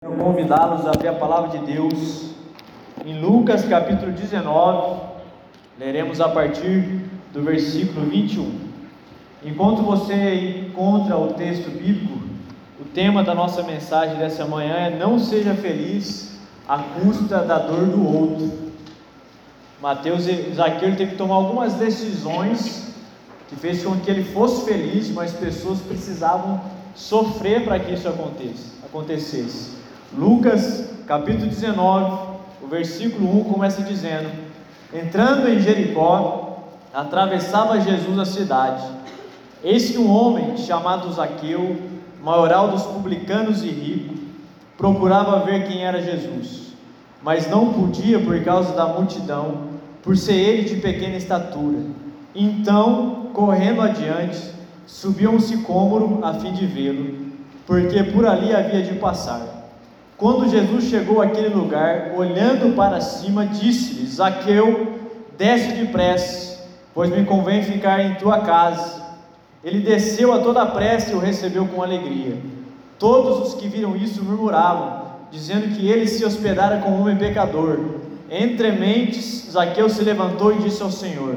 Quero convidá-los a abrir a palavra de Deus em Lucas capítulo 19, leremos a partir do versículo 21. Enquanto você encontra o texto bíblico, o tema da nossa mensagem dessa manhã é Não seja feliz à custa da dor do outro. Mateus e Zaqueu teve que tomar algumas decisões que fez com que ele fosse feliz, mas pessoas precisavam sofrer para que isso acontecesse. Lucas capítulo 19, o versículo 1 começa dizendo: Entrando em Jericó, atravessava Jesus a cidade. Eis que um homem chamado Zaqueu, maioral dos publicanos e rico, procurava ver quem era Jesus, mas não podia por causa da multidão, por ser ele de pequena estatura. Então, correndo adiante, subiu um sicômoro a fim de vê-lo, porque por ali havia de passar. Quando Jesus chegou àquele lugar, olhando para cima, disse-lhe: Zaqueu, desce depressa, pois me convém ficar em tua casa. Ele desceu a toda pressa e o recebeu com alegria. Todos os que viram isso murmuravam, dizendo que ele se hospedara com um homem pecador. Entre mentes, Zaqueu se levantou e disse ao Senhor: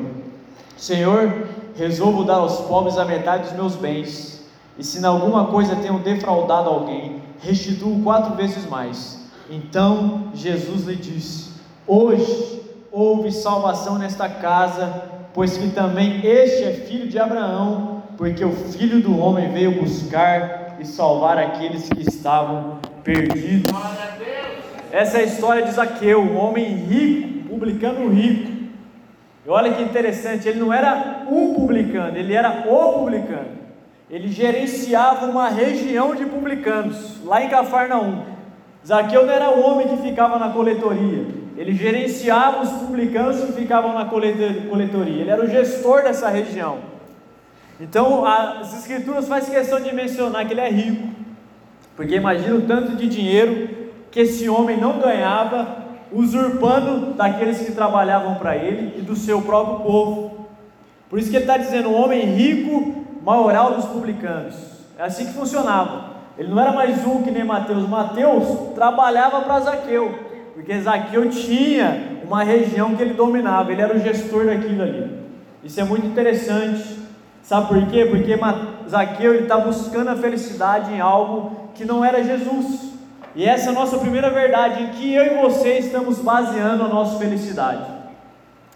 Senhor, resolvo dar aos pobres a metade dos meus bens, e se em alguma coisa tenho defraudado alguém, restituo quatro vezes mais. Então Jesus lhe disse: Hoje houve salvação nesta casa, pois que também este é filho de Abraão, porque o filho do homem veio buscar e salvar aqueles que estavam perdidos. Essa é a história de Zaqueu, um homem rico, publicano rico. E olha que interessante, ele não era um publicano, ele era o publicano ele gerenciava uma região de publicanos, lá em Cafarnaum. Zaqueu não era o homem que ficava na coletoria, ele gerenciava os publicanos que ficavam na coletoria, ele era o gestor dessa região. Então, as escrituras faz questão de mencionar que ele é rico, porque imagina o tanto de dinheiro que esse homem não ganhava, usurpando daqueles que trabalhavam para ele e do seu próprio povo. Por isso que ele está dizendo: um homem rico maioral dos publicanos. É assim que funcionava. Ele não era mais um que nem Mateus. Mateus trabalhava para Zaqueu, porque Zaqueu tinha uma região que ele dominava, ele era o gestor daquilo ali. Isso é muito interessante. Sabe por quê? Porque Zaqueu está buscando a felicidade em algo que não era Jesus. E essa é a nossa primeira verdade, em que eu e você estamos baseando a nossa felicidade.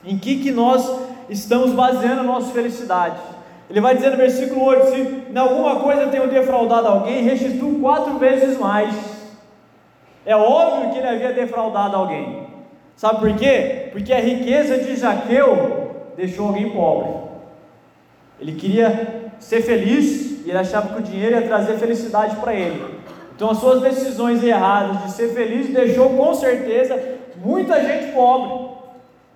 Em que, que nós estamos baseando a nossa felicidade? Ele vai dizer no versículo 8: Se em alguma coisa tenho defraudado alguém, restituo quatro vezes mais. É óbvio que ele havia defraudado alguém. Sabe por quê? Porque a riqueza de Jaqueu deixou alguém pobre. Ele queria ser feliz e ele achava que o dinheiro ia trazer felicidade para ele. Então, as suas decisões erradas de ser feliz deixou com certeza muita gente pobre.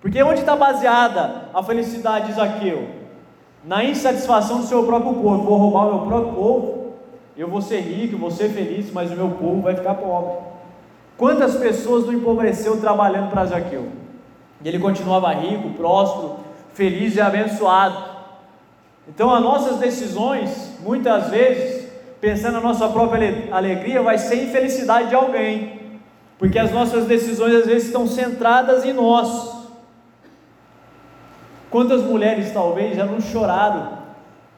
Porque onde está baseada a felicidade de Zaqueu? Na insatisfação do seu próprio povo. Vou roubar o meu próprio povo, eu vou ser rico, vou ser feliz, mas o meu povo vai ficar pobre. Quantas pessoas não empobreceu trabalhando para Zaqueu? E ele continuava rico, próspero, feliz e abençoado. Então, as nossas decisões, muitas vezes, pensando na nossa própria alegria, vai ser infelicidade de alguém, porque as nossas decisões às vezes estão centradas em nós. Quantas mulheres talvez já não choraram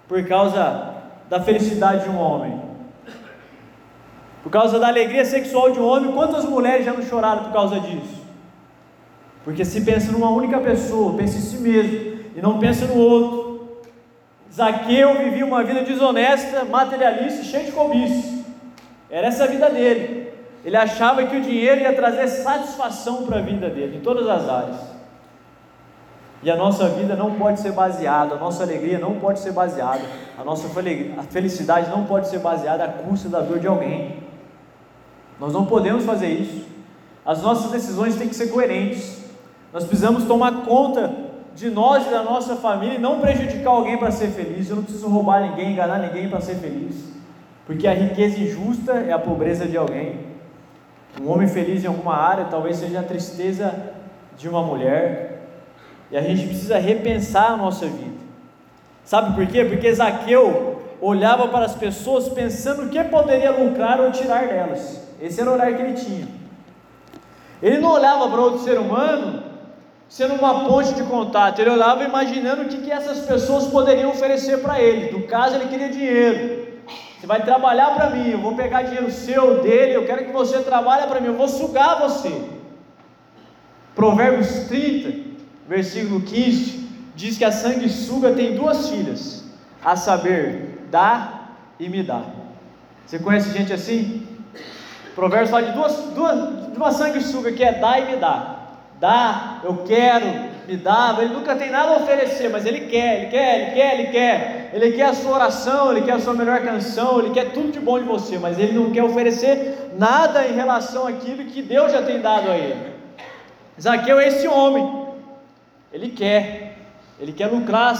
por causa da felicidade de um homem? Por causa da alegria sexual de um homem, quantas mulheres já não choraram por causa disso? Porque se pensa numa única pessoa, pensa em si mesmo e não pensa no outro. Zaqueu vivia uma vida desonesta, materialista, cheia de cobiço. Era essa a vida dele. Ele achava que o dinheiro ia trazer satisfação para a vida dele, em todas as áreas. E a nossa vida não pode ser baseada, a nossa alegria não pode ser baseada, a nossa felicidade não pode ser baseada à custa da dor de alguém. Nós não podemos fazer isso. As nossas decisões têm que ser coerentes. Nós precisamos tomar conta de nós e da nossa família e não prejudicar alguém para ser feliz. Eu não preciso roubar ninguém, enganar ninguém para ser feliz. Porque a riqueza injusta é a pobreza de alguém. Um homem feliz em alguma área talvez seja a tristeza de uma mulher, e a gente precisa repensar a nossa vida. Sabe por quê? Porque Zaqueu olhava para as pessoas pensando o que poderia lucrar ou tirar delas. Esse era o olhar que ele tinha. Ele não olhava para outro ser humano sendo uma ponte de contato, ele olhava imaginando o que, que essas pessoas poderiam oferecer para ele. No caso, ele queria dinheiro. Você vai trabalhar para mim, eu vou pegar dinheiro seu, dele, eu quero que você trabalhe para mim, eu vou sugar você. Provérbios 30, versículo 15, diz que a sanguessuga tem duas filhas, a saber, dá e me dá. Você conhece gente assim? Provérbios fala de duas, duas, de uma sanguessuga que é dá e me dá. Dá, eu quero, me dá. Ele nunca tem nada a oferecer, mas ele quer, ele quer, ele quer, ele quer. Ele quer a sua oração, ele quer a sua melhor canção, ele quer tudo de bom de você, mas ele não quer oferecer nada em relação àquilo que Deus já tem dado a ele. Zaqueu é esse homem, ele quer, ele quer lucrar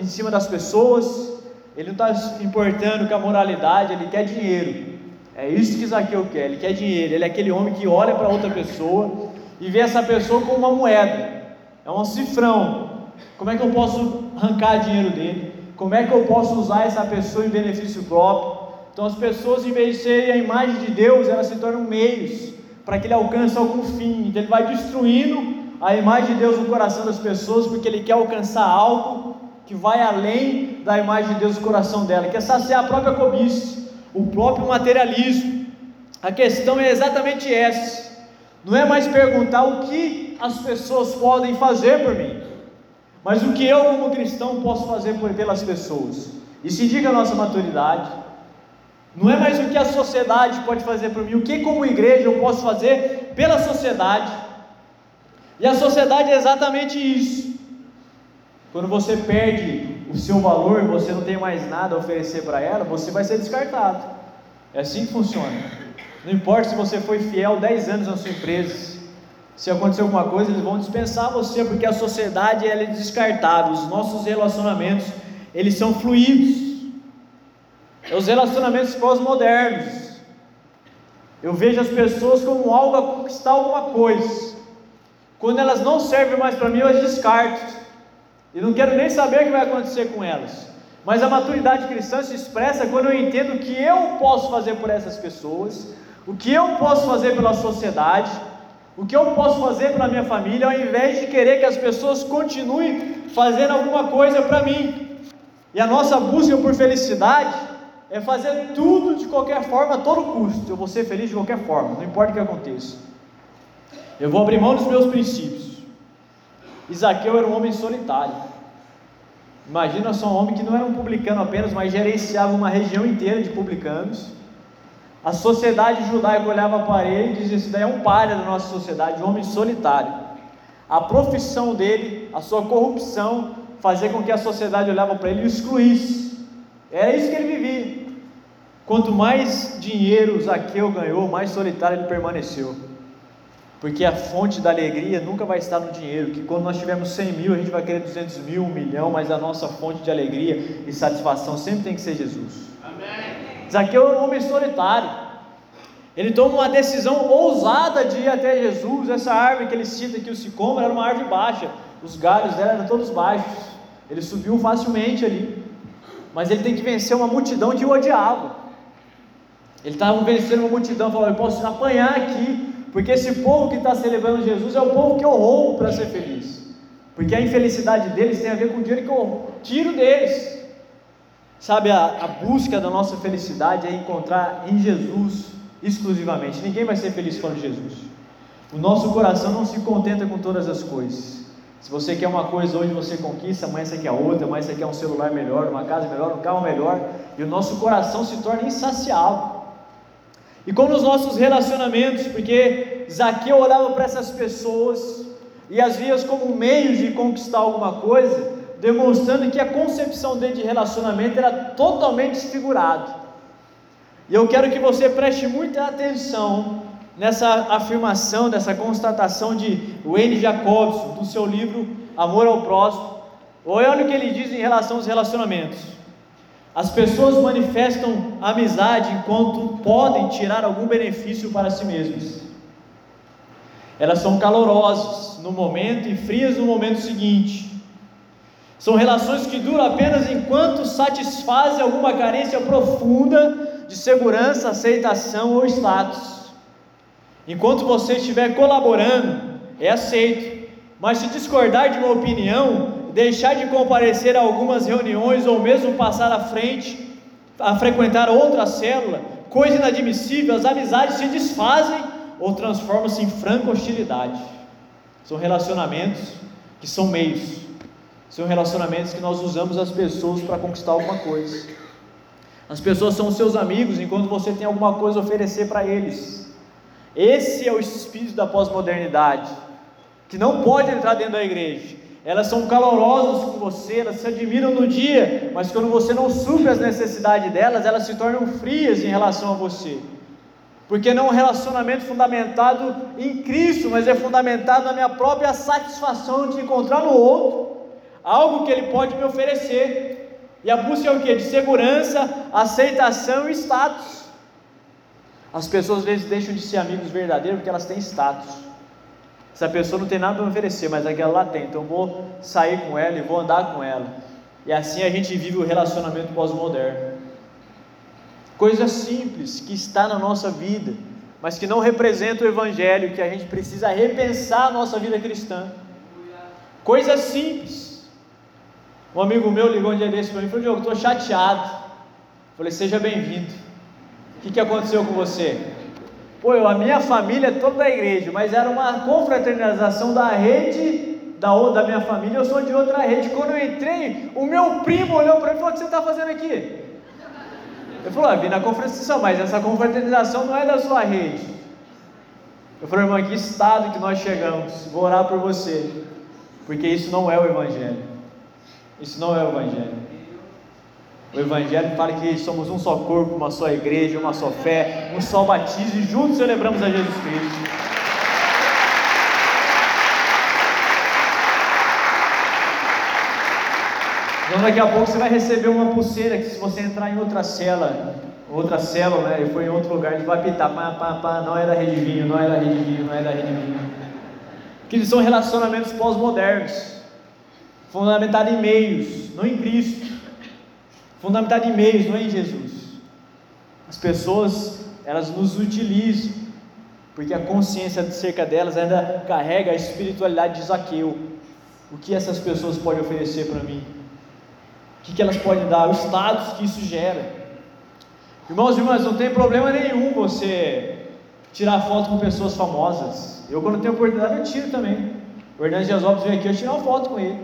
em cima das pessoas, ele não está importando com a moralidade, ele quer dinheiro. É isso que Zaqueu quer, ele quer dinheiro, ele é aquele homem que olha para outra pessoa e vê essa pessoa como uma moeda, é um cifrão. Como é que eu posso arrancar dinheiro dele? Como é que eu posso usar essa pessoa em benefício próprio? Então as pessoas, em vez de serem a imagem de Deus, elas se tornam meios para que ele alcance algum fim. Então ele vai destruindo a imagem de Deus no coração das pessoas, porque ele quer alcançar algo que vai além da imagem de Deus no coração dela, quer saciar a própria cobiça o próprio materialismo. A questão é exatamente essa. Não é mais perguntar o que as pessoas podem fazer por mim, mas o que eu, como cristão, posso fazer por, pelas pessoas. Isso indica a nossa maturidade. Não é mais o que a sociedade pode fazer por mim, o que, como igreja, eu posso fazer pela sociedade. E a sociedade é exatamente isso. Quando você perde o seu valor, você não tem mais nada a oferecer para ela, você vai ser descartado. É assim que funciona. Não importa se você foi fiel 10 anos na sua empresa, se acontecer alguma coisa, eles vão dispensar você, porque a sociedade ela é descartável. Os nossos relacionamentos, eles são fluidos. É os relacionamentos pós-modernos. Eu vejo as pessoas como algo a conquistar alguma coisa. Quando elas não servem mais para mim, eu as descarto. E não quero nem saber o que vai acontecer com elas. Mas a maturidade cristã se expressa quando eu entendo o que eu posso fazer por essas pessoas, o que eu posso fazer pela sociedade, o que eu posso fazer pela minha família, ao invés de querer que as pessoas continuem fazendo alguma coisa para mim. E a nossa busca por felicidade é fazer tudo de qualquer forma, a todo custo. Eu vou ser feliz de qualquer forma, não importa o que aconteça. Eu vou abrir mão dos meus princípios. Isaqueu era um homem solitário. Imagina só um homem que não era um publicano apenas, mas gerenciava uma região inteira de publicanos. A sociedade judaica olhava para ele e dizia: Isso daí é um palha da nossa sociedade, um homem solitário. A profissão dele, a sua corrupção, fazia com que a sociedade olhava para ele e o excluísse. Era isso que ele vivia. Quanto mais dinheiro Zaqueu ganhou, mais solitário ele permaneceu. Porque a fonte da alegria nunca vai estar no dinheiro. Que quando nós tivermos 100 mil, a gente vai querer 200 mil, um milhão, mas a nossa fonte de alegria e satisfação sempre tem que ser Jesus. Amém. Zaqueu é um homem solitário. Ele toma uma decisão ousada de ir até Jesus. Essa árvore que ele cita aqui, o sicômoro, era uma árvore baixa. Os galhos dela eram todos baixos. Ele subiu facilmente ali. Mas ele tem que vencer uma multidão que o odiava. Ele estava vencendo uma multidão, falou: Eu posso apanhar aqui, porque esse povo que está celebrando Jesus é o povo que eu roubo para ser feliz. Porque a infelicidade deles tem a ver com o dinheiro que eu tiro deles. Sabe, a, a busca da nossa felicidade é encontrar em Jesus exclusivamente. Ninguém vai ser feliz fora de Jesus. O nosso coração não se contenta com todas as coisas. Se você quer uma coisa hoje você conquista, amanhã você quer outra, amanhã você quer um celular melhor, uma casa melhor, um carro melhor, e o nosso coração se torna insaciável. E como nos nossos relacionamentos, porque Zaqueu olhava para essas pessoas e as via como meios de conquistar alguma coisa, demonstrando que a concepção dele de relacionamento era totalmente desfigurada. E eu quero que você preste muita atenção nessa afirmação, nessa constatação de Wayne Jacobson, do seu livro Amor ao Próximo. Olha o que ele diz em relação aos relacionamentos. As pessoas manifestam amizade enquanto podem tirar algum benefício para si mesmas. Elas são calorosas no momento e frias no momento seguinte. São relações que duram apenas enquanto satisfazem alguma carência profunda de segurança, aceitação ou status. Enquanto você estiver colaborando, é aceito. Mas se discordar de uma opinião, deixar de comparecer a algumas reuniões ou mesmo passar à frente a frequentar outra célula, coisa inadmissível, as amizades se desfazem ou transformam-se em franca hostilidade. São relacionamentos que são meios, são relacionamentos que nós usamos as pessoas para conquistar alguma coisa. As pessoas são seus amigos enquanto você tem alguma coisa a oferecer para eles. Esse é o espírito da pós-modernidade, que não pode entrar dentro da igreja. Elas são calorosas com você, elas se admiram no dia, mas quando você não supre as necessidades delas, elas se tornam frias em relação a você. Porque não é um relacionamento fundamentado em Cristo, mas é fundamentado na minha própria satisfação de encontrar no outro algo que ele pode me oferecer. E a busca é o que? De segurança, aceitação e status. As pessoas às vezes deixam de ser amigos verdadeiros porque elas têm status. Essa pessoa não tem nada para oferecer, mas aquela lá tem, então vou sair com ela e vou andar com ela. E assim a gente vive o relacionamento pós-moderno. Coisa simples que está na nossa vida, mas que não representa o Evangelho, que a gente precisa repensar a nossa vida cristã. Coisa simples. Um amigo meu ligou um dia desse para mim e falou: Diogo, estou chateado. falei: Seja bem-vindo. O que, que aconteceu com você? Pô, a minha família é toda da igreja, mas era uma confraternização da rede da, da minha família, eu sou de outra rede. Quando eu entrei, o meu primo olhou para mim e falou: O que você está fazendo aqui? Eu falei: ah, Vim na confraternização, mas essa confraternização não é da sua rede. Eu falei: Irmão, que estado que nós chegamos, vou orar por você, porque isso não é o Evangelho. Isso não é o Evangelho. O Evangelho fala que somos um só corpo, uma só igreja, uma só fé, um só batismo e juntos celebramos a Jesus Cristo. Então daqui a pouco você vai receber uma pulseira que se você entrar em outra cela, outra célula, né, e for em outro lugar, ele vai apitar, pá, pá, pá, não é da rede vinho, não é da rede vinho, não é da rede vinho. Que são relacionamentos pós-modernos, fundamentados em meios, não em Cristo fundamentado em meios, não é em Jesus. As pessoas, elas nos utilizam, porque a consciência acerca delas ainda carrega a espiritualidade de Zaqueu. O que essas pessoas podem oferecer para mim? O que, que elas podem dar? O status que isso gera. Irmãos e irmãs, não tem problema nenhum você tirar foto com pessoas famosas. Eu, quando tenho oportunidade, eu tiro também. O Hernandes Dias Lopes veio aqui, eu tirei uma foto com ele.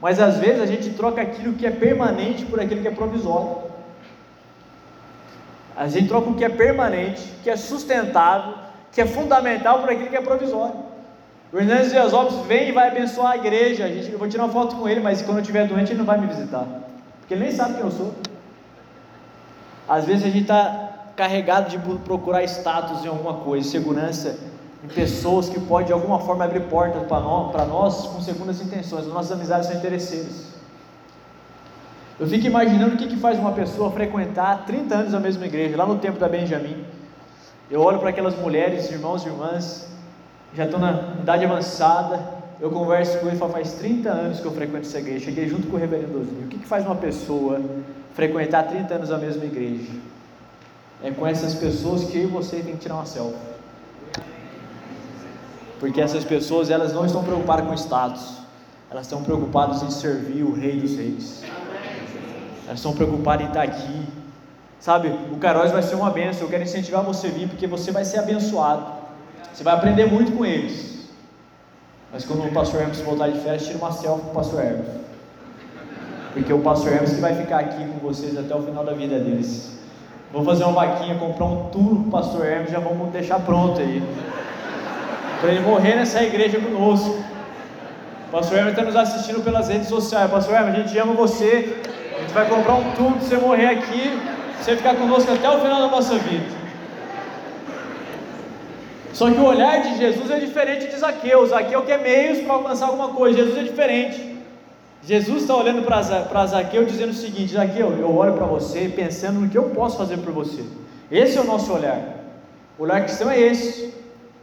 Mas às vezes a gente troca aquilo que é permanente por aquilo que é provisório. A gente troca o que é permanente, que é sustentável, que é fundamental por aquilo que é provisório. O Hernandes Dias Lopes vem e vai abençoar a igreja. A gente, eu vou tirar uma foto com ele, mas quando eu estiver doente ele não vai me visitar. Porque ele nem sabe quem eu sou. Às vezes a gente está carregado de procurar status em alguma coisa, segurança em pessoas que podem de alguma forma abrir portas para nós, nós com segundas intenções. As nossas amizades são interesseiras. Eu fico imaginando o que, que faz uma pessoa frequentar 30 anos a mesma igreja, lá no tempo da Benjamin. Eu olho para aquelas mulheres, irmãos e irmãs, já estão na idade avançada. Eu converso com ele e falo: faz 30 anos que eu frequento essa igreja. Cheguei junto com o reverendo Osni. O que, que faz uma pessoa frequentar 30 anos a mesma igreja? É com essas pessoas que eu e você tem que tirar uma selfie. Porque essas pessoas, elas não estão preocupadas com status. Elas estão preocupadas em servir o Rei dos Reis. Elas estão preocupadas em estar aqui. Sabe, o Caróis vai ser uma benção. Eu quero incentivar você a vir, porque você vai ser abençoado. Você vai aprender muito com eles. Mas quando o pastor Hermes voltar de férias, tira uma selfie com o pastor Hermes. Porque o pastor Hermes que vai ficar aqui com vocês até o final da vida deles. Vou fazer uma vaquinha, comprar um tour com o pastor Hermes, já vamos deixar pronto aí para ele morrer nessa igreja conosco. O pastor Hermes está nos assistindo pelas redes sociais. Pastor Hermes, a gente ama você. A gente vai comprar um tubo para você morrer aqui, para você ficar conosco até o final da nossa vida. Só que o olhar de Jesus é diferente de Zaqueu. Zaqueu quer meios para alcançar alguma coisa. Jesus é diferente. Jesus está olhando para Zaqueu dizendo o seguinte: Zaqueu, eu olho para você pensando no que eu posso fazer por você. Esse é o nosso olhar. O olhar cristão é esse.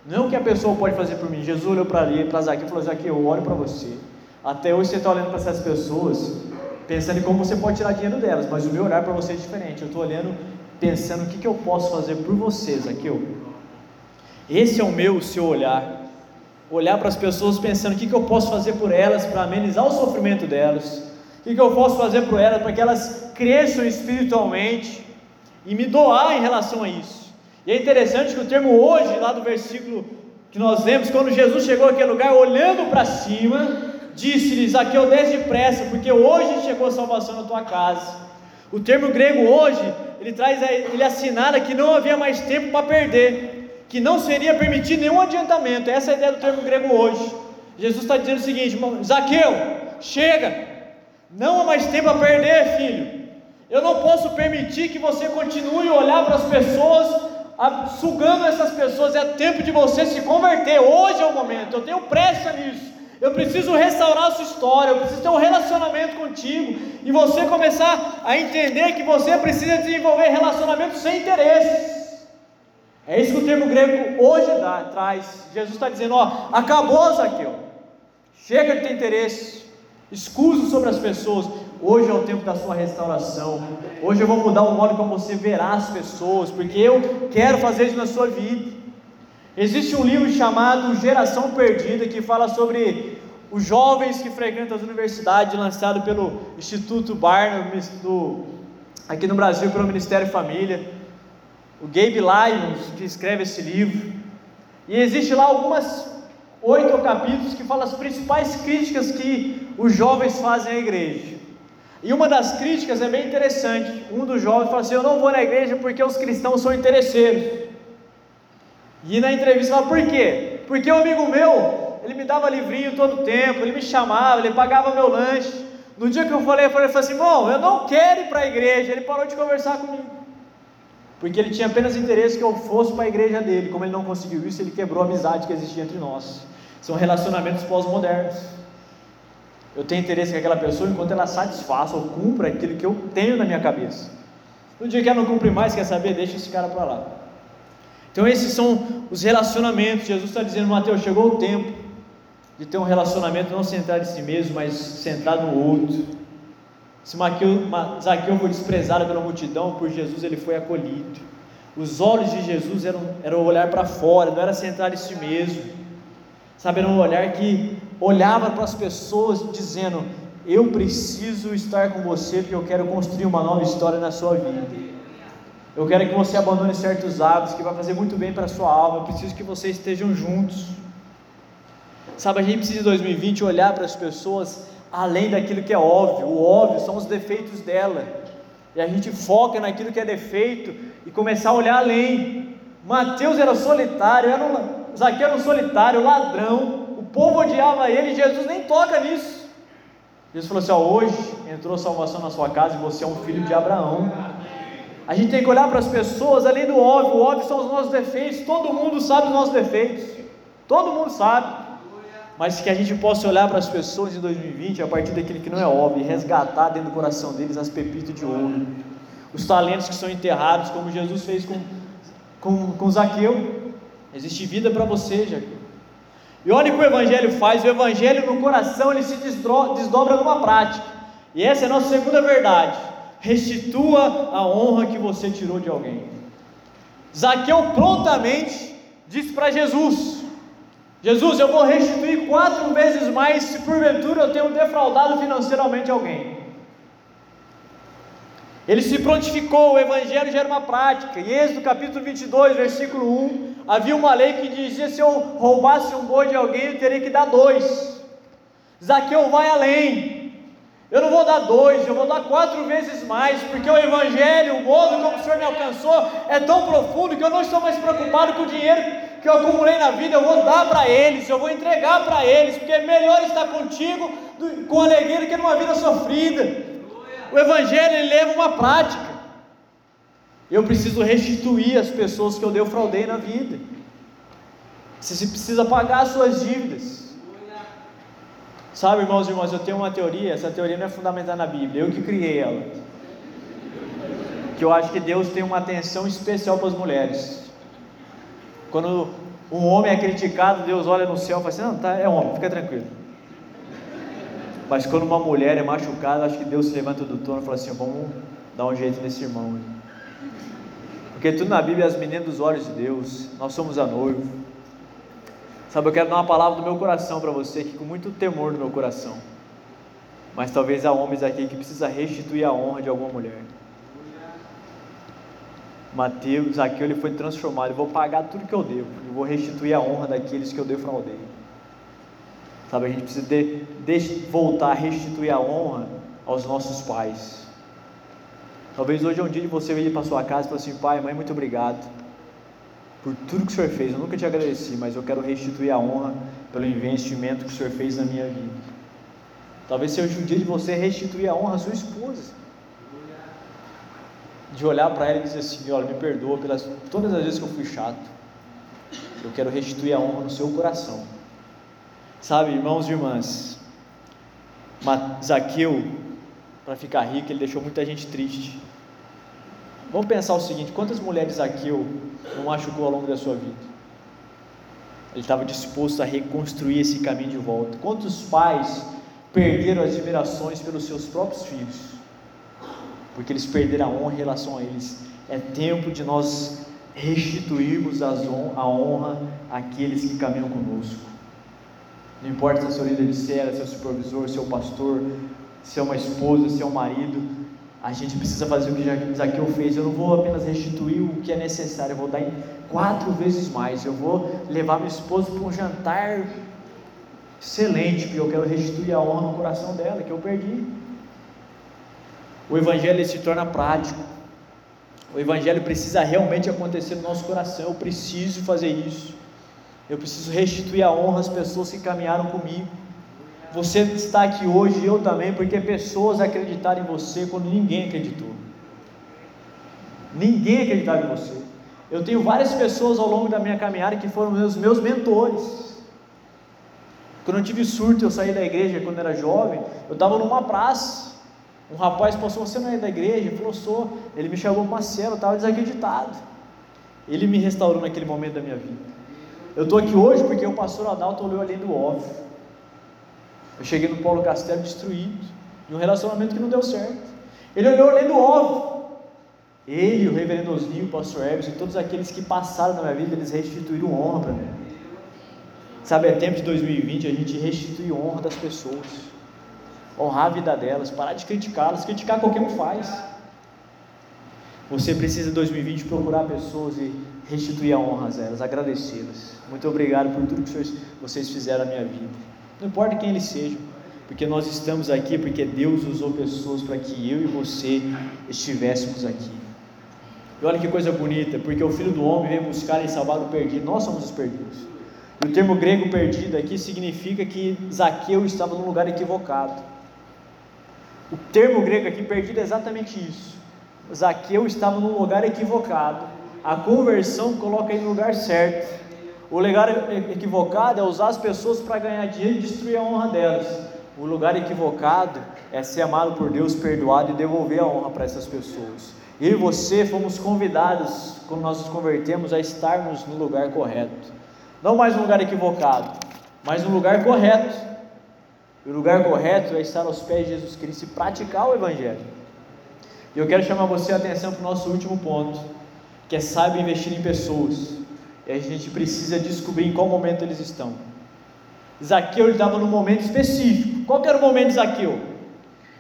Não que a pessoa pode fazer por mim. Jesus olhou para ali, para Zaqueu e falou: Zaqueu, eu olho para você. Até hoje você está olhando para essas pessoas, pensando em como você pode tirar dinheiro delas, mas o meu olhar para você é diferente. Eu estou olhando, pensando o que, que eu posso fazer por vocês aqui. Esse é o meu, o seu olhar. Olhar para as pessoas pensando o que, que eu posso fazer por elas para amenizar o sofrimento delas. O que, que eu posso fazer por elas para que elas cresçam espiritualmente e me doar em relação a isso. E é interessante que o termo hoje, lá do versículo que nós lemos, quando Jesus chegou àquele lugar, olhando para cima, disse-lhes: Aqui desce depressa, porque hoje chegou a salvação na tua casa. O termo grego hoje, ele traz, ele assinala que não havia mais tempo para perder, que não seria permitido nenhum adiantamento. Essa é a ideia do termo grego hoje. Jesus está dizendo o seguinte: Zaqueu, chega, não há mais tempo a perder, filho. Eu não posso permitir que você continue a olhar para as pessoas sugando essas pessoas, é tempo de você se converter. Hoje é o momento, eu tenho pressa nisso. Eu preciso restaurar a sua história, eu preciso ter um relacionamento contigo e você começar a entender que você precisa desenvolver relacionamentos sem interesses. É isso que o termo grego hoje dá, traz. Jesus está dizendo: ó, acabou, Zaqueu, chega de ter interesse, escuso sobre as pessoas. Hoje é o tempo da sua restauração. Hoje eu vou mudar o modo como você verá as pessoas, porque eu quero fazer isso na sua vida. Existe um livro chamado Geração Perdida que fala sobre os jovens que frequentam as universidades, lançado pelo Instituto Barna, do, aqui no Brasil, pelo Ministério Família. O Gabe Lyons, que escreve esse livro. E existe lá algumas oito capítulos que falam as principais críticas que os jovens fazem à igreja. E uma das críticas é bem interessante. Um dos jovens fala assim: Eu não vou na igreja porque os cristãos são interesseiros. E na entrevista fala: Por quê? Porque um amigo meu, ele me dava livrinho todo tempo, ele me chamava, ele pagava meu lanche. No dia que eu falei, eu falei assim: Bom, eu não quero ir para a igreja. Ele parou de conversar comigo. Porque ele tinha apenas interesse que eu fosse para a igreja dele. Como ele não conseguiu isso, ele quebrou a amizade que existia entre nós. São relacionamentos pós-modernos. Eu tenho interesse que aquela pessoa, enquanto ela satisfaça ou cumpra aquilo que eu tenho na minha cabeça. No dia que ela não cumpre mais, quer saber? Deixa esse cara para lá. Então, esses são os relacionamentos. Jesus está dizendo, Mateus, chegou o tempo de ter um relacionamento não centrado em si mesmo, mas centrado no outro. Se Zaqueu foi desprezado pela multidão, por Jesus ele foi acolhido. Os olhos de Jesus eram, eram olhar para fora, não era centrado em si mesmo. Sabe, era um olhar que olhava para as pessoas dizendo: Eu preciso estar com você porque eu quero construir uma nova história na sua vida. Eu quero que você abandone certos hábitos que vai fazer muito bem para a sua alma. Eu preciso que vocês estejam juntos. Sabe, a gente precisa em 2020 olhar para as pessoas além daquilo que é óbvio. O óbvio são os defeitos dela. E a gente foca naquilo que é defeito e começar a olhar além. Mateus era solitário, era um, Zaqueu era um solitário, ladrão, povo odiava ele, Jesus nem toca nisso. Jesus falou assim: ó, hoje entrou salvação na sua casa e você é um filho de Abraão. A gente tem que olhar para as pessoas além do óbvio. O óbvio são os nossos defeitos. Todo mundo sabe os nossos defeitos. Todo mundo sabe. Mas que a gente possa olhar para as pessoas em 2020 a partir daquilo que não é óbvio e resgatar dentro do coração deles as pepitas de ouro, os talentos que são enterrados, como Jesus fez com, com, com Zaqueu. Existe vida para você, Zaqueu. E olha o que o Evangelho faz: o Evangelho no coração ele se desdobra numa prática. E essa é a nossa segunda verdade. Restitua a honra que você tirou de alguém. Zaqueu prontamente disse para Jesus: Jesus, eu vou restituir quatro vezes mais se porventura eu tenho defraudado financeiramente alguém. Ele se prontificou, o evangelho já era uma prática. Em Êxodo capítulo 22, versículo 1, havia uma lei que dizia: se eu roubasse um boi de alguém, eu teria que dar dois. Zaqueu vai além. Eu não vou dar dois, eu vou dar quatro vezes mais, porque o Evangelho, o modo como o Senhor me alcançou, é tão profundo que eu não estou mais preocupado com o dinheiro que eu acumulei na vida, eu vou dar para eles, eu vou entregar para eles, porque é melhor estar contigo com alegria do que numa vida sofrida. O Evangelho ele leva uma prática. Eu preciso restituir as pessoas que eu defraudei na vida. Você precisa pagar as suas dívidas. Sabe, irmãos e irmãs, eu tenho uma teoria, essa teoria não é fundamentada na Bíblia, eu que criei ela. Que eu acho que Deus tem uma atenção especial para as mulheres. Quando um homem é criticado, Deus olha no céu e fala assim: Não, tá, é homem, fica tranquilo. Mas quando uma mulher é machucada, acho que Deus se levanta do trono e fala assim: vamos dar um jeito nesse irmão. Porque tudo na Bíblia é as meninas dos olhos de Deus, nós somos a noiva. Sabe, eu quero dar uma palavra do meu coração para você, aqui com muito temor no meu coração. Mas talvez há homens aqui que precisa restituir a honra de alguma mulher. Mateus, aqui ele foi transformado. Eu vou pagar tudo que eu devo. Eu vou restituir a honra daqueles que eu defraudei. Sabe, a gente precisa de, de, voltar a restituir a honra aos nossos pais. Talvez hoje é um dia de você vir para sua casa e falar assim: pai, mãe, muito obrigado por tudo que o Senhor fez. Eu nunca te agradeci, mas eu quero restituir a honra pelo investimento que o Senhor fez na minha vida. Talvez seja um dia de você restituir a honra à sua esposa de olhar para ela e dizer assim: olha, me perdoa pelas todas as vezes que eu fui chato. Eu quero restituir a honra no seu coração. Sabe, irmãos e irmãs, Zaqueu, para ficar rico, ele deixou muita gente triste. Vamos pensar o seguinte: quantas mulheres Zaqueu não machucou ao longo da sua vida? Ele estava disposto a reconstruir esse caminho de volta. Quantos pais perderam as admirações pelos seus próprios filhos? porque eles perderam a honra em relação a eles. É tempo de nós restituirmos a honra àqueles que caminham conosco. Não importa se é seu líder de é seu supervisor, se o pastor, se é uma esposa, se é um marido, a gente precisa fazer o que Zaqueu fez. Eu não vou apenas restituir o que é necessário, eu vou dar quatro vezes mais. Eu vou levar minha esposa para um jantar excelente, porque eu quero restituir a honra no coração dela, que eu perdi. O Evangelho se torna prático. O Evangelho precisa realmente acontecer no nosso coração. Eu preciso fazer isso. Eu preciso restituir a honra às pessoas que caminharam comigo. Você está aqui hoje, eu também, porque pessoas acreditaram em você quando ninguém acreditou. Ninguém acreditava em você. Eu tenho várias pessoas ao longo da minha caminhada que foram meus, meus mentores. Quando eu tive surto, eu saí da igreja quando era jovem, eu estava numa praça. Um rapaz passou, você não é da igreja? Ele falou, sou. Ele me chamou cela, eu estava desacreditado. Ele me restaurou naquele momento da minha vida. Eu estou aqui hoje porque o pastor Adalto olhou além do óbvio. Eu cheguei no Paulo Castelo destruído, de um relacionamento que não deu certo. Ele olhou além do óbvio. Ele, o reverendo Osnil, o pastor Hermes e todos aqueles que passaram na minha vida, eles restituíram honra para mim. Sabe, é tempo de 2020 a gente restituir honra das pessoas honrar a vida delas, parar de criticá-las, criticar qualquer um faz. Você precisa em 2020 procurar pessoas e restituir a honra a elas, agradecê-las. Muito obrigado por tudo que vocês fizeram na minha vida. Não importa quem eles sejam, porque nós estamos aqui porque Deus usou pessoas para que eu e você estivéssemos aqui. E olha que coisa bonita, porque o Filho do Homem vem buscar e salvar o perdido, nós somos os perdidos. E o termo grego perdido aqui significa que Zaqueu estava num lugar equivocado. O termo grego aqui perdido é exatamente isso. Zaqueu estava num lugar equivocado. A conversão coloca ele no lugar certo. O lugar equivocado é usar as pessoas para ganhar dinheiro e destruir a honra delas. O lugar equivocado é ser amado por Deus, perdoado e devolver a honra para essas pessoas. Eu e você fomos convidados, quando nós nos convertemos, a estarmos no lugar correto. Não mais no lugar equivocado, mas no lugar correto. E o lugar correto é estar aos pés de Jesus Cristo e praticar o Evangelho. E eu quero chamar você a atenção para o nosso último ponto, que é saber investir em pessoas. E a gente precisa descobrir em qual momento eles estão. Zaqueu estava num momento específico. Qual era o momento de Zaqueu?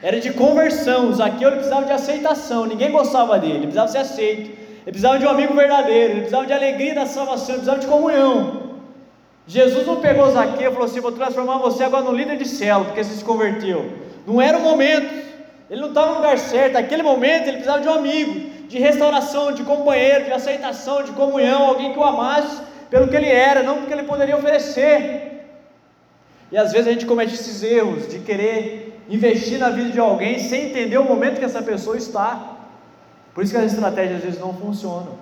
Era de conversão. Zaqueu ele precisava de aceitação. Ninguém gostava dele. Ele precisava ser aceito. Ele precisava de um amigo verdadeiro. Ele precisava de alegria da salvação. Ele precisava de comunhão. Jesus não pegou Zaqueu e falou assim: Vou transformar você agora no líder de célula, porque você se converteu. Não era o momento, ele não estava no lugar certo. Naquele momento ele precisava de um amigo, de restauração, de companheiro, de aceitação, de comunhão, alguém que o amasse pelo que ele era, não porque ele poderia oferecer. E às vezes a gente comete esses erros de querer investir na vida de alguém sem entender o momento que essa pessoa está. Por isso que as estratégias às vezes não funcionam.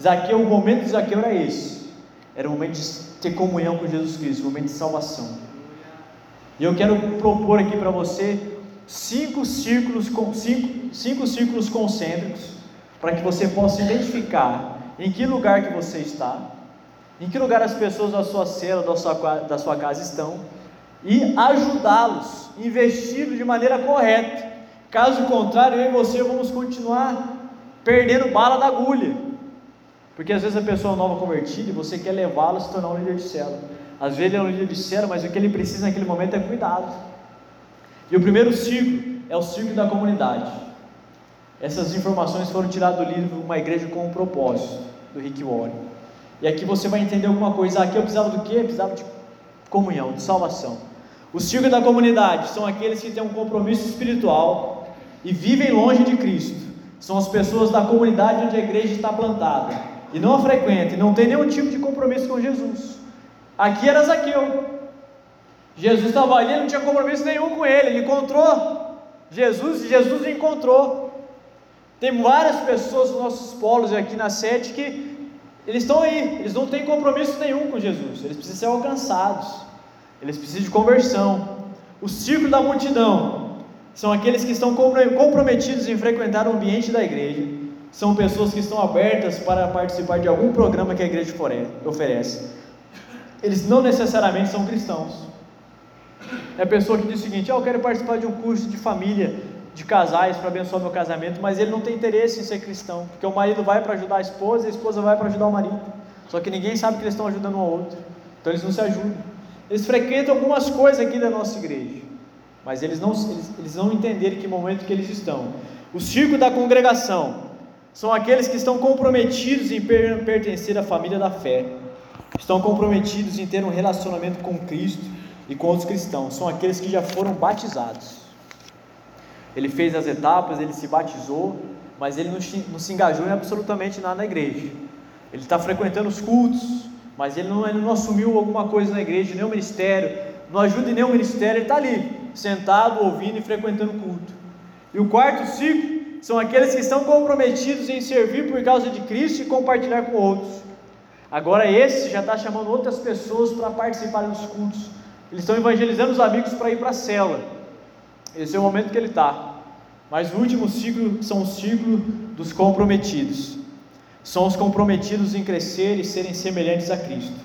Zaqueu, o momento de Zaqueu era esse. Era o momento de ter comunhão com Jesus Cristo, momento de salvação. E eu quero propor aqui para você cinco círculos, cinco, cinco círculos concêntricos para que você possa identificar em que lugar que você está, em que lugar as pessoas da sua cela, da sua, da sua casa estão e ajudá-los, investindo de maneira correta. Caso contrário, eu e você vamos continuar perdendo bala da agulha. Porque às vezes a pessoa nova convertida e você quer levá-la a se tornar um líder de célula. Às vezes ele é um líder de célula, mas o que ele precisa naquele momento é cuidado. E o primeiro ciclo é o ciclo da comunidade. Essas informações foram tiradas do livro Uma Igreja com um Propósito, do Rick Warren. E aqui você vai entender alguma coisa. Aqui eu precisava do quê? Eu precisava de comunhão, de salvação. Os círculos da comunidade são aqueles que têm um compromisso espiritual e vivem longe de Cristo. São as pessoas da comunidade onde a igreja está plantada e não a frequenta e não tem nenhum tipo de compromisso com Jesus. Aqui era Zaqueu. Jesus estava ali, ele não tinha compromisso nenhum com ele. Ele encontrou Jesus e Jesus o encontrou. Tem várias pessoas nos nossos polos aqui na sede que eles estão aí, eles não têm compromisso nenhum com Jesus, eles precisam ser alcançados, eles precisam de conversão. O círculo da multidão são aqueles que estão comprometidos em frequentar o ambiente da igreja, são pessoas que estão abertas para participar de algum programa que a igreja oferece. Eles não necessariamente são cristãos. É a pessoa que diz o seguinte: ah, Eu quero participar de um curso de família de casais para abençoar meu casamento, mas ele não tem interesse em ser cristão, porque o marido vai para ajudar a esposa e a esposa vai para ajudar o marido. Só que ninguém sabe que eles estão ajudando um ao outro, então eles não se ajudam. Eles frequentam algumas coisas aqui da nossa igreja, mas eles não, eles, eles não entenderam que momento que eles estão. O círculo da congregação são aqueles que estão comprometidos em pertencer à família da fé, estão comprometidos em ter um relacionamento com Cristo e com outros cristãos, são aqueles que já foram batizados. Ele fez as etapas, ele se batizou, mas ele não, se engajou em absolutamente nada na igreja. Ele está frequentando os cultos, mas ele não, ele não assumiu alguma coisa na igreja, nenhum ministério, não ajuda em nenhum ministério, ele está ali, sentado, ouvindo e frequentando o culto. E o quarto ciclo são aqueles que estão comprometidos em servir por causa de Cristo e compartilhar com outros. Agora esse já está chamando outras pessoas para participarem dos cultos. Eles estão evangelizando os amigos para ir para a cela. Esse é o momento que ele está. Mas o último ciclo são o ciclo dos comprometidos. São os comprometidos em crescer e serem semelhantes a Cristo.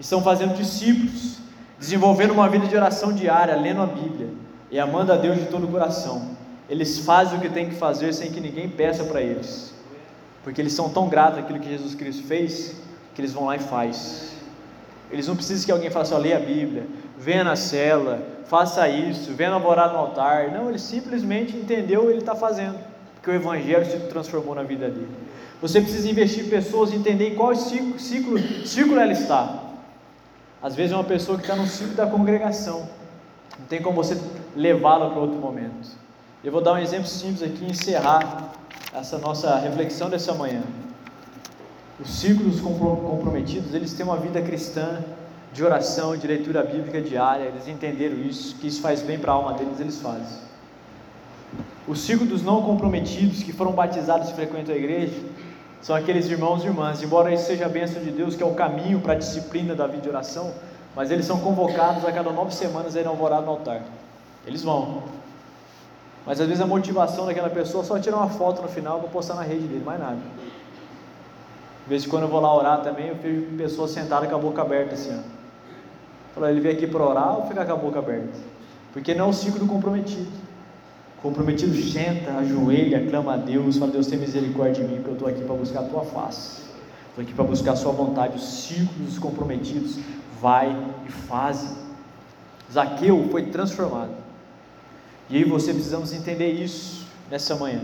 Estão fazendo discípulos, desenvolvendo uma vida de oração diária, lendo a Bíblia e amando a Deus de todo o coração. Eles fazem o que têm que fazer sem que ninguém peça para eles. Porque eles são tão gratos àquilo que Jesus Cristo fez, que eles vão lá e faz. Eles não precisam que alguém faça, leia a Bíblia, venha na cela, faça isso, venha orar no altar. Não, ele simplesmente entendeu o que ele está fazendo, porque o Evangelho se transformou na vida dele. Você precisa investir em pessoas entender em qual ciclo, ciclo, ciclo ela está. Às vezes é uma pessoa que está no ciclo da congregação, não tem como você levá-la para outro momento. Eu vou dar um exemplo simples aqui e encerrar essa nossa reflexão dessa manhã. Os círculos comprometidos, eles têm uma vida cristã de oração, de leitura bíblica diária, eles entenderam isso, que isso faz bem para a alma deles, eles fazem. O círculo dos não comprometidos que foram batizados e frequentam a igreja são aqueles irmãos e irmãs, embora isso seja a bênção de Deus, que é o caminho para a disciplina da vida de oração, mas eles são convocados a cada nove semanas a alvorado no altar. Eles vão. Mas às vezes a motivação daquela pessoa é só tirar uma foto no final para postar na rede dele, mais nada. De vez em quando eu vou lá orar também, eu vejo pessoas sentadas com a boca aberta assim, ó. Falou, ele veio aqui para orar ou ficar com a boca aberta? Porque não é o ciclo do comprometido. O comprometido senta, ajoelha, clama a Deus, fala, Deus tem misericórdia de mim, porque eu estou aqui para buscar a tua face. Estou aqui para buscar a sua vontade. Os ciclos dos comprometidos vai e faz. Zaqueu foi transformado. E aí você precisamos entender isso nessa manhã.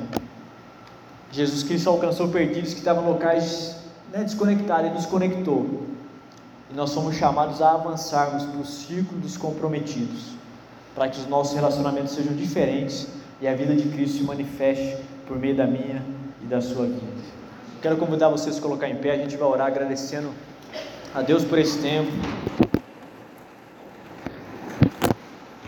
Jesus Cristo alcançou perdidos que estavam em locais né, desconectados, ele nos conectou. E nós somos chamados a avançarmos para o círculo dos comprometidos, para que os nossos relacionamentos sejam diferentes e a vida de Cristo se manifeste por meio da minha e da sua vida. Quero convidar vocês a colocar em pé, a gente vai orar agradecendo a Deus por esse tempo.